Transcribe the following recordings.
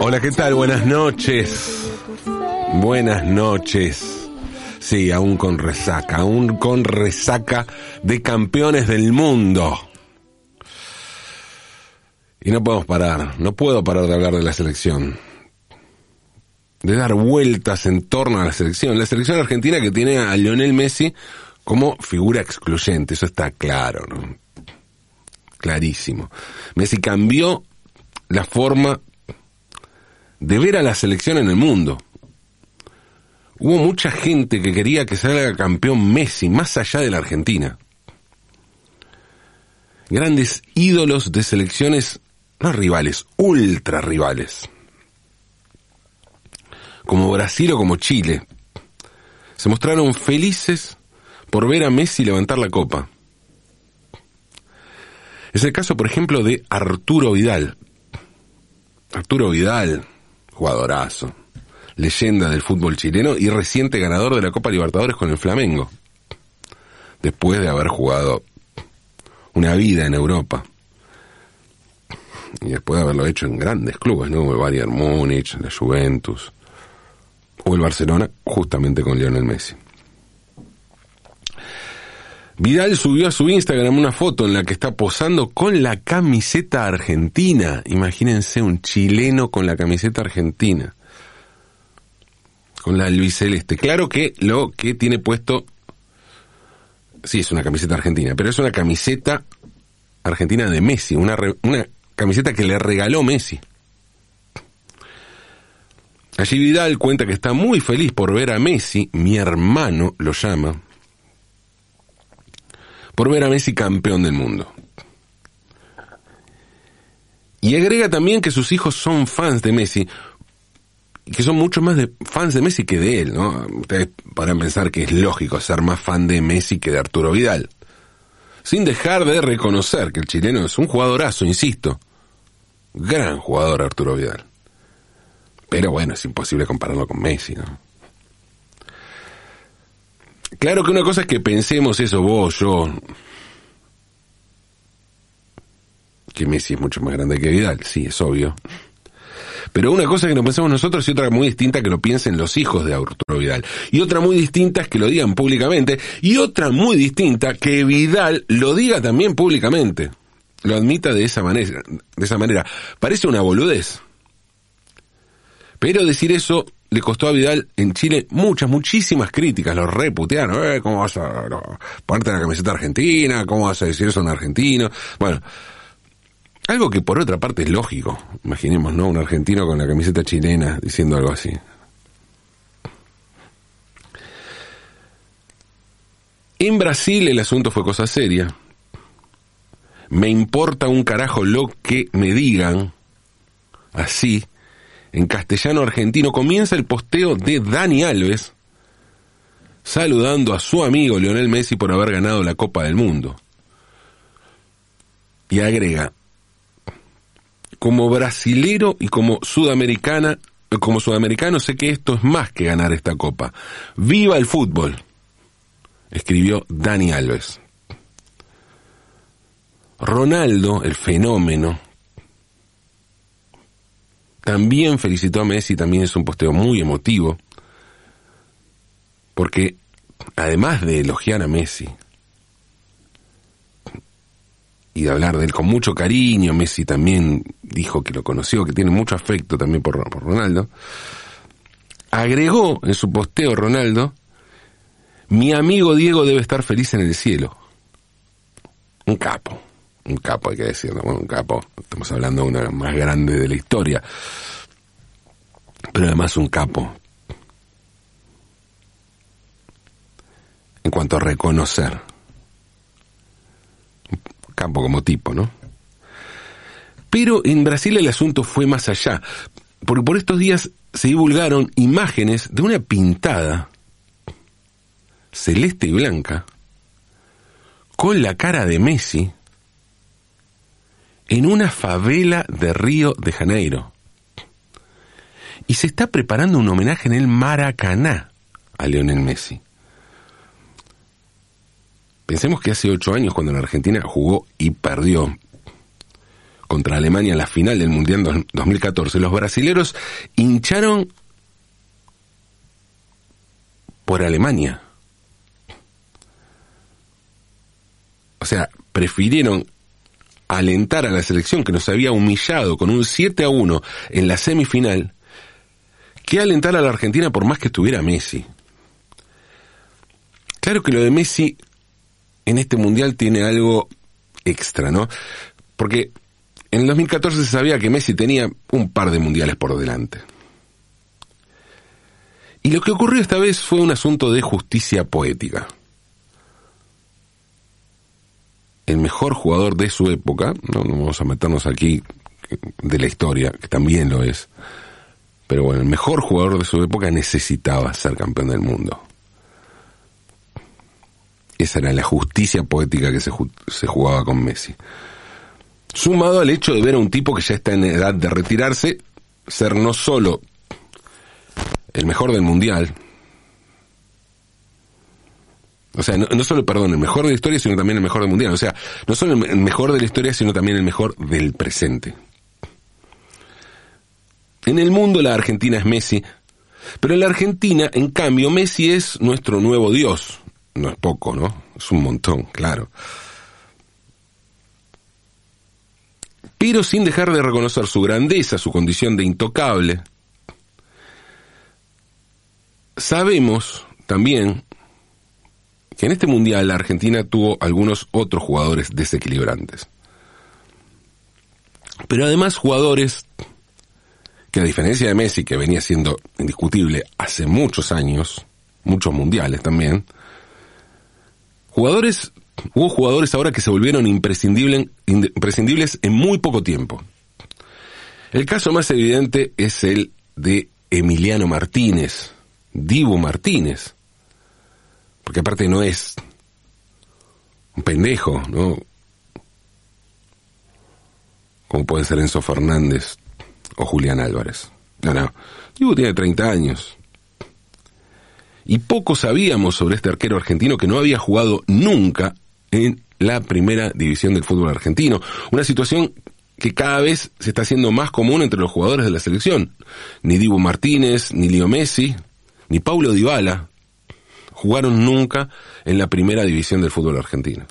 Hola, ¿qué tal? Buenas noches. Buenas noches. Sí, aún con resaca, aún con resaca de campeones del mundo. Y no podemos parar, no puedo parar de hablar de la selección. De dar vueltas en torno a la selección. La selección argentina que tiene a Lionel Messi como figura excluyente, eso está claro, ¿no? Clarísimo. Messi cambió la forma de ver a la selección en el mundo. Hubo mucha gente que quería que salga campeón Messi, más allá de la Argentina. Grandes ídolos de selecciones, no rivales, ultra rivales. Como Brasil o como Chile. Se mostraron felices por ver a Messi levantar la copa. Es el caso, por ejemplo, de Arturo Vidal. Arturo Vidal, jugadorazo, leyenda del fútbol chileno y reciente ganador de la Copa Libertadores con el Flamengo, después de haber jugado una vida en Europa. Y después de haberlo hecho en grandes clubes, ¿no? El Bayern Múnich, la Juventus, o el Barcelona, justamente con Lionel Messi. Vidal subió a su Instagram una foto en la que está posando con la camiseta argentina. Imagínense un chileno con la camiseta argentina. Con la albiceleste. Claro que lo que tiene puesto... Sí, es una camiseta argentina, pero es una camiseta argentina de Messi. Una, una camiseta que le regaló Messi. Allí Vidal cuenta que está muy feliz por ver a Messi, mi hermano lo llama, por ver a Messi campeón del mundo. Y agrega también que sus hijos son fans de Messi, que son mucho más de fans de Messi que de él, ¿no? Ustedes podrán pensar que es lógico ser más fan de Messi que de Arturo Vidal. Sin dejar de reconocer que el chileno es un jugadorazo, insisto. Gran jugador Arturo Vidal. Pero bueno, es imposible compararlo con Messi, ¿no? Claro que una cosa es que pensemos eso vos, yo, que Messi es mucho más grande que Vidal, sí, es obvio. Pero una cosa es que lo pensemos nosotros y otra muy distinta que lo piensen los hijos de Arturo Vidal. Y otra muy distinta es que lo digan públicamente. Y otra muy distinta que Vidal lo diga también públicamente. Lo admita de esa manera. De esa manera. Parece una boludez. Pero decir eso le costó a Vidal en Chile muchas, muchísimas críticas. Lo reputearon. Eh, ¿Cómo vas a ponerte la camiseta argentina? ¿Cómo vas a decir eso a un argentino? Bueno, algo que por otra parte es lógico. Imaginemos, ¿no? Un argentino con la camiseta chilena diciendo algo así. En Brasil el asunto fue cosa seria. Me importa un carajo lo que me digan. Así en castellano argentino, comienza el posteo de Dani Alves saludando a su amigo Lionel Messi por haber ganado la Copa del Mundo. Y agrega, como brasilero y como sudamericana, como sudamericano sé que esto es más que ganar esta copa. ¡Viva el fútbol! escribió Dani Alves. Ronaldo, el fenómeno, también felicitó a Messi, también es un posteo muy emotivo, porque además de elogiar a Messi y de hablar de él con mucho cariño, Messi también dijo que lo conoció, que tiene mucho afecto también por, Ronaldo, agregó en su posteo Ronaldo, mi amigo Diego debe estar feliz en el cielo. Un capo un capo hay que decirlo, bueno, un capo, estamos hablando de una más grande de la historia, pero además un capo. En cuanto a reconocer, un capo como tipo, ¿no? Pero en Brasil el asunto fue más allá, porque por estos días se divulgaron imágenes de una pintada celeste y blanca con la cara de Messi en una favela de Río de Janeiro. Y se está preparando un homenaje en el Maracaná a Lionel Messi. Pensemos que hace ocho años, cuando en Argentina jugó y perdió contra Alemania en la final del Mundial 2014, los brasileros hincharon por Alemania. O sea, prefirieron alentar a la selección que nos había humillado con un 7 a 1 en la semifinal que alentar a la Argentina por más que estuviera Messi. Claro que lo de Messi en este mundial tiene algo extra, ¿no? Porque en el 2014 se sabía que Messi tenía un par de mundiales por delante. Y lo que ocurrió esta vez fue un asunto de justicia poética. El mejor jugador de su época, no, vamos a meternos aquí de la historia, que también lo es, pero bueno, el mejor jugador de su época necesitaba ser campeón del mundo. Esa era la justicia poética que se, se jugaba con Messi. Sumado al hecho de ver a un tipo que ya está en edad de retirarse, ser no solo el mejor del mundial, o sea, no, solo, perdón, el mejor de la historia, sino también el mejor del mundial. O sea, no solo el mejor de la historia, sino también el mejor del presente. En el mundo la Argentina es Messi, pero en la Argentina, en cambio, Messi es nuestro nuevo Dios. No es poco, ¿no? Es un montón, claro. Pero sin dejar de reconocer su grandeza, su condición de intocable, sabemos también que en este mundial la Argentina tuvo algunos otros jugadores desequilibrantes. Pero además jugadores que a diferencia de Messi, que venía siendo indiscutible hace muchos años, muchos mundiales también, jugadores, hubo jugadores ahora que se volvieron imprescindibles, imprescindibles en muy poco tiempo. El caso más evidente es el de Emiliano Martínez, Divo Martínez, porque aparte no es un pendejo, ¿no? Como puede ser Enzo Fernández, o Julián Álvarez. No, no. Diego tiene 30 años. Y poco sabíamos sobre este arquero argentino que no había jugado nunca en la primera división del fútbol argentino. Una situación que cada vez se está haciendo más común entre los jugadores de la selección. Ni Dibu Martínez, ni Leo Messi, ni Paulo Dybala jugaron nunca en la primera división del fútbol argentino.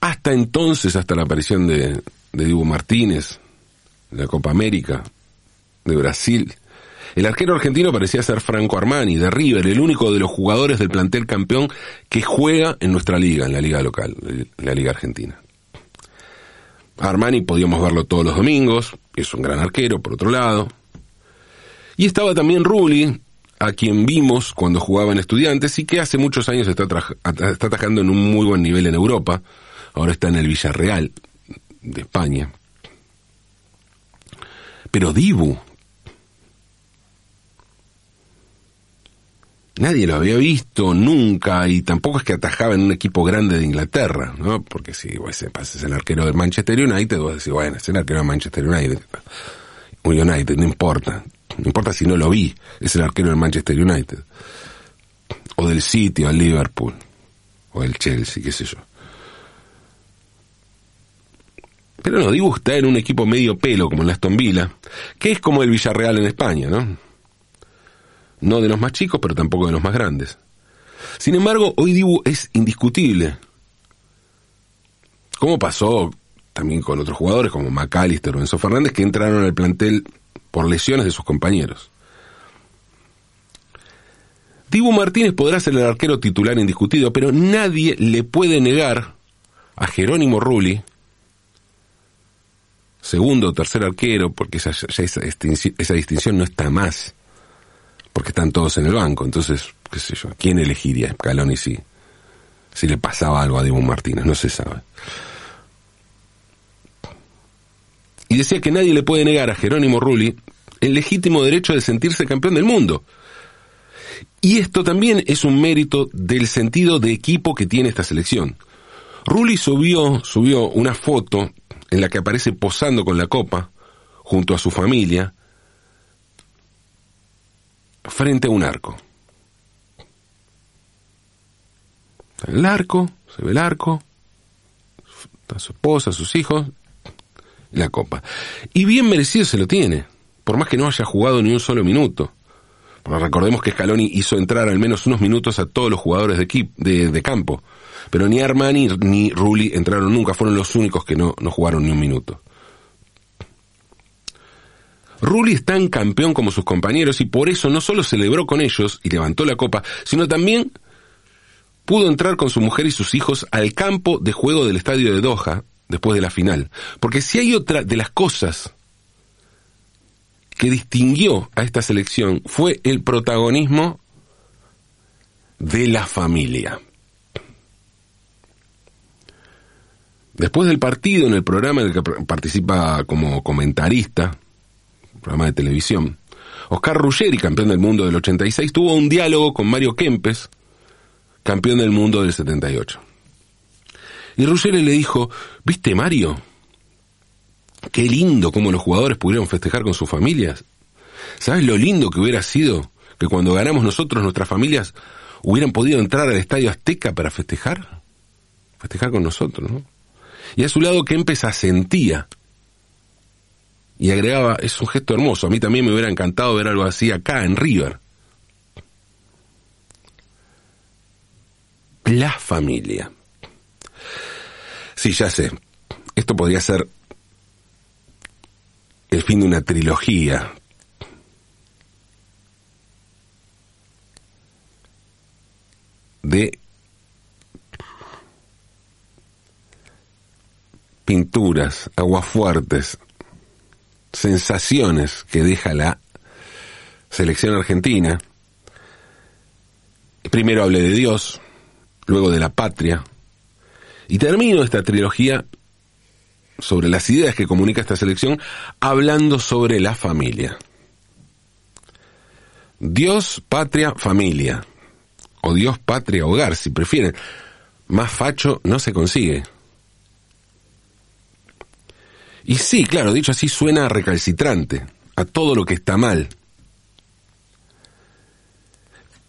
Hasta entonces, hasta la aparición de, de Dibu Martínez, la Copa América, de Brasil. El arquero argentino parecía ser Franco Armani, de River, el único de los jugadores del plantel campeón que juega en nuestra liga, en la liga local, la liga argentina. Armani podíamos verlo todos los domingos, es un gran arquero, por otro lado. Y estaba también Rulli, a quien vimos cuando jugaba en Estudiantes y que hace muchos años está, está atajando en un muy buen nivel en Europa. Ahora está en el Villarreal, de España. Pero Dibu, nadie lo había visto nunca y tampoco es que atajaba en un equipo grande de Inglaterra, ¿no? Porque si ese es el arquero del Manchester United, vos decís, bueno, es el arquero del Manchester United. United, no importa. No importa si no lo vi, es el arquero del Manchester United. O del City, o del Liverpool, o del Chelsea, qué sé yo. Pero no, Dibu está en un equipo medio pelo como el Aston Villa, que es como el Villarreal en España, ¿no? No de los más chicos, pero tampoco de los más grandes. Sin embargo, hoy Dibu es indiscutible. Como pasó también con otros jugadores como McAllister o Enzo Fernández que entraron al plantel por lesiones de sus compañeros. Dibu Martínez podrá ser el arquero titular indiscutido, pero nadie le puede negar a Jerónimo Rulli segundo o tercer arquero, porque esa, esa, distinción no está más, porque están todos en el banco. Entonces, qué sé yo, ¿quién elegiría Scaloni si, si le pasaba algo a Dibu Martínez? No se sabe. Y decía que nadie le puede negar a Jerónimo Rulli el legítimo derecho de sentirse campeón del mundo. Y esto también es un mérito del sentido de equipo que tiene esta selección. Rulli subió, subió una foto en la que aparece posando con la copa, junto a su familia, frente a un arco. El arco, se ve el arco, a su esposa, sus hijos, la copa. Y bien merecido se lo tiene, por más que no haya jugado ni un solo minuto. recordemos que Scaloni hizo entrar al menos unos minutos a todos los jugadores de, de, campo. Pero ni Armani ni Rulli entraron nunca, fueron los únicos que no, no jugaron ni un minuto. Rulli es tan campeón como sus compañeros y por eso no solo celebró con ellos y levantó la copa, sino también pudo entrar con su mujer y sus hijos al campo de juego del estadio de Doha después de la final. Porque si hay otra de las cosas que distinguió a esta selección fue el protagonismo de la familia. Después del partido, en el programa en el que participa como comentarista, programa de televisión, Oscar Ruggeri, campeón del mundo del 86, tuvo un diálogo con Mario Kempes, campeón del mundo del 78. Y Ruggeri le dijo, ¿viste Mario? Qué lindo cómo los jugadores pudieron festejar con sus familias. ¿Sabes lo lindo que hubiera sido que cuando ganamos nosotros, nuestras familias hubieran podido entrar al Estadio Azteca para festejar? Festejar con nosotros, ¿no? Y a su lado Kempes asentía. Y agregaba, es un gesto hermoso, a mí también me hubiera encantado ver algo así acá en River. La familia. Sí, ya sé. Esto podría ser el fin de una trilogía. de pinturas, aguafuertes, sensaciones que deja la selección argentina. Primero hablé de Dios, luego de la patria, y termino esta trilogía sobre las ideas que comunica esta selección hablando sobre la familia. Dios, patria, familia. O Dios, patria, hogar, si prefieren. Más facho no se consigue. Y sí, claro, dicho así suena recalcitrante, a todo lo que está mal.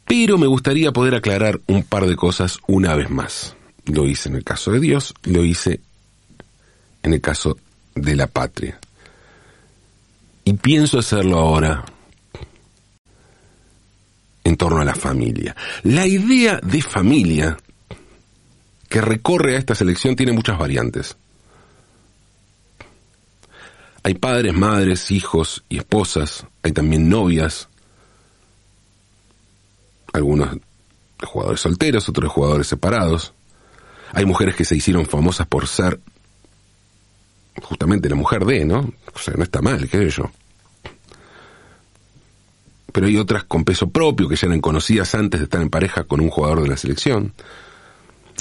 Pero me gustaría poder aclarar un par de cosas una vez más. Lo hice en el caso de Dios, lo hice en el caso de la patria. Y pienso hacerlo ahora en torno a la familia. La idea de familia que recorre a esta selección tiene muchas variantes. Hay padres, madres, hijos y esposas, hay también novias, algunos jugadores solteros, otros jugadores separados. Hay mujeres que se hicieron famosas por ser justamente la mujer de, ¿no? O sea, no está mal, qué yo. Pero hay otras con peso propio que ya eran conocidas antes de estar en pareja con un jugador de la selección.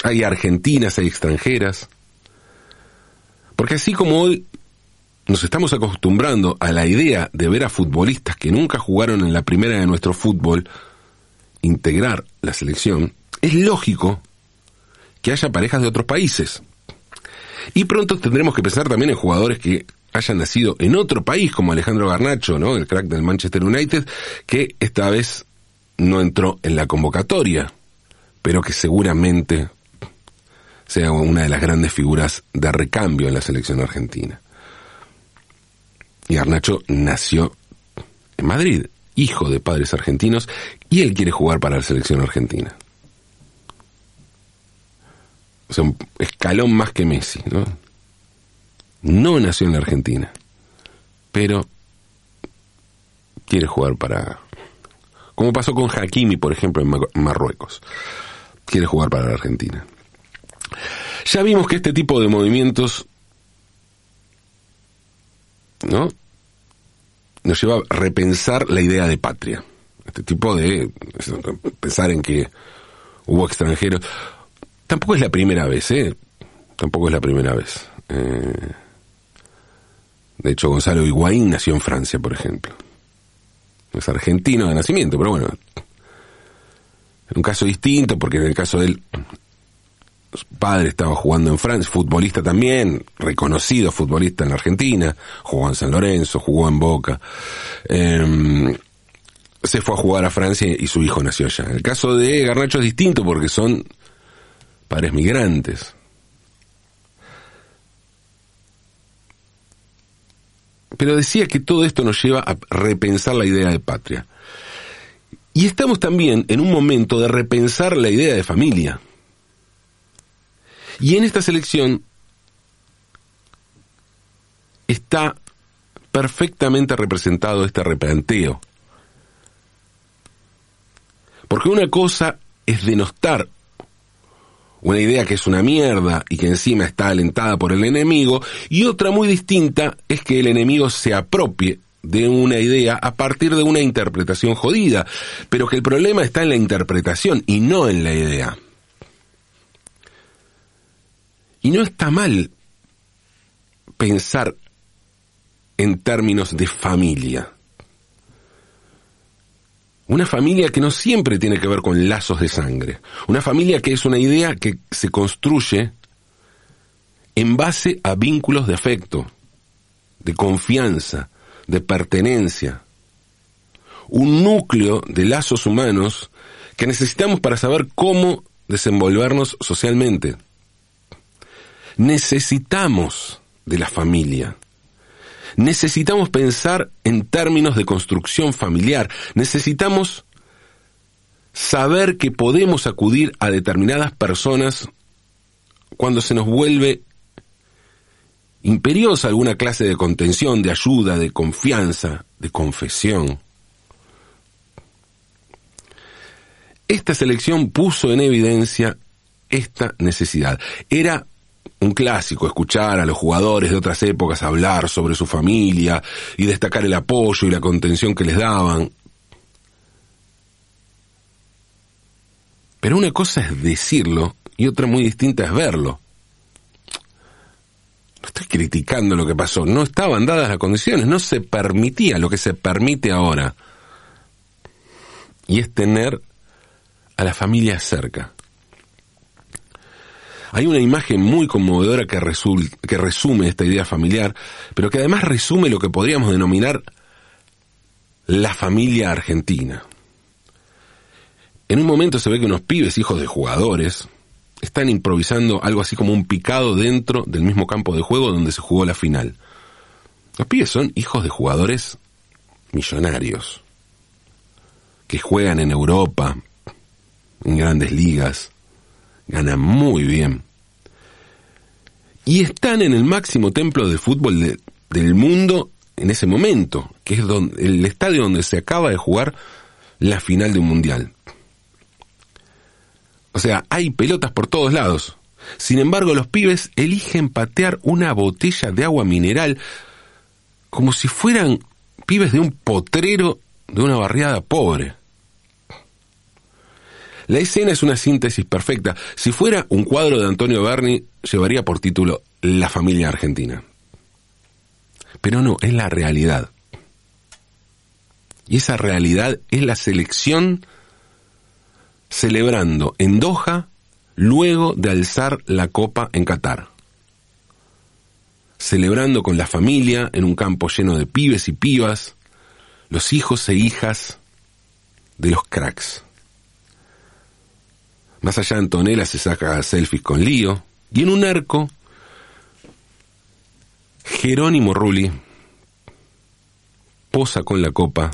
Hay argentinas, hay extranjeras. Porque así como hoy nos estamos acostumbrando a la idea de ver a futbolistas que nunca jugaron en la primera de nuestro fútbol integrar la selección, es lógico que haya parejas de otros países. Y pronto tendremos que pensar también en jugadores que hayan nacido en otro país, como Alejandro Garnacho, ¿no? El crack del Manchester United, que esta vez no entró en la convocatoria, pero que seguramente sea una de las grandes figuras de recambio en la selección argentina. Y Garnacho nació en Madrid, hijo de padres argentinos, y él quiere jugar para la selección argentina. Sea, escalón más que Messi, ¿no? No nació en la Argentina, pero quiere jugar para... Como pasó con Hakimi, por ejemplo, en Marruecos. Quiere jugar para la Argentina. Ya vimos que este tipo de movimientos ¿no? nos lleva a repensar la idea de patria. Este tipo de pensar en que hubo extranjeros. Tampoco es la primera vez, ¿eh? Tampoco es la primera vez. Eh, de hecho, Gonzalo Higuaín nació en Francia, por ejemplo. Es argentino de nacimiento, pero bueno. En un caso distinto, porque en el caso de él, su padre estaba jugando en Francia, futbolista también, reconocido futbolista en la Argentina, jugó en San Lorenzo, jugó en Boca. Eh, se fue a jugar a Francia y su hijo nació allá. En el caso de Garnacho es distinto porque son padres migrantes. Pero decía que todo esto nos lleva a repensar la idea de patria. Y estamos también en un momento de repensar la idea de familia. Y en esta selección está perfectamente representado este replanteo. Porque una cosa es denostar una idea que es una mierda y que encima está alentada por el enemigo, y otra muy distinta es que el enemigo se apropie de una idea a partir de una interpretación jodida, pero que el problema está en la interpretación y no en la idea. Y no está mal pensar en términos de familia. Una familia que no siempre tiene que ver con lazos de sangre. Una familia que es una idea que se construye en base a vínculos de afecto, de confianza, de pertenencia. Un núcleo de lazos humanos que necesitamos para saber cómo desenvolvernos socialmente. Necesitamos de la familia. Necesitamos pensar en términos de construcción familiar. Necesitamos saber que podemos acudir a determinadas personas cuando se nos vuelve imperiosa alguna clase de contención, de ayuda, de confianza, de confesión. Esta selección puso en evidencia esta necesidad. Era un clásico escuchar a los jugadores de otras épocas hablar sobre su familia y destacar el apoyo y la contención que les daban. Pero una cosa es decirlo y otra muy distinta es verlo. No estoy criticando lo que pasó, no estaban dadas las condiciones, no se permitía lo que se permite ahora. Y es tener a la familia cerca. Hay una imagen muy conmovedora que, resume esta idea familiar, pero que además resume lo que podríamos denominar la familia argentina. En un momento se ve que unos pibes, hijos de jugadores, están improvisando algo así como un picado dentro del mismo campo de juego donde se jugó la final. Los pibes son hijos de jugadores millonarios, que juegan en Europa, en grandes ligas, ganan muy bien. Y están en el máximo templo de fútbol del mundo en ese momento, que es donde, el estadio donde se acaba de jugar la final de un mundial. O sea, hay pelotas por todos lados. Sin embargo, los pibes eligen patear una botella de agua mineral como si fueran pibes de un potrero de una barriada pobre. La escena es una síntesis perfecta. Si fuera un cuadro de Antonio Berni, llevaría por título La familia argentina. Pero no, es la realidad. Y esa realidad es la selección celebrando en Doha luego de alzar la copa en Qatar. Celebrando con la familia en un campo lleno de pibes y pibas, los hijos e hijas de los cracks. Más allá Antonella se saca selfies con Lío. Y en un arco, Jerónimo Rulli posa con la copa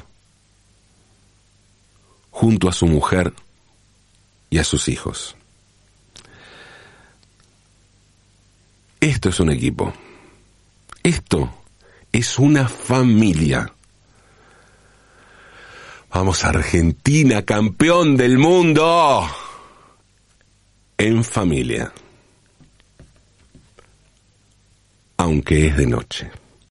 junto a su mujer y a sus hijos. Esto es un equipo. Esto es una familia. Vamos Argentina, campeón del mundo en familia, aunque es de noche.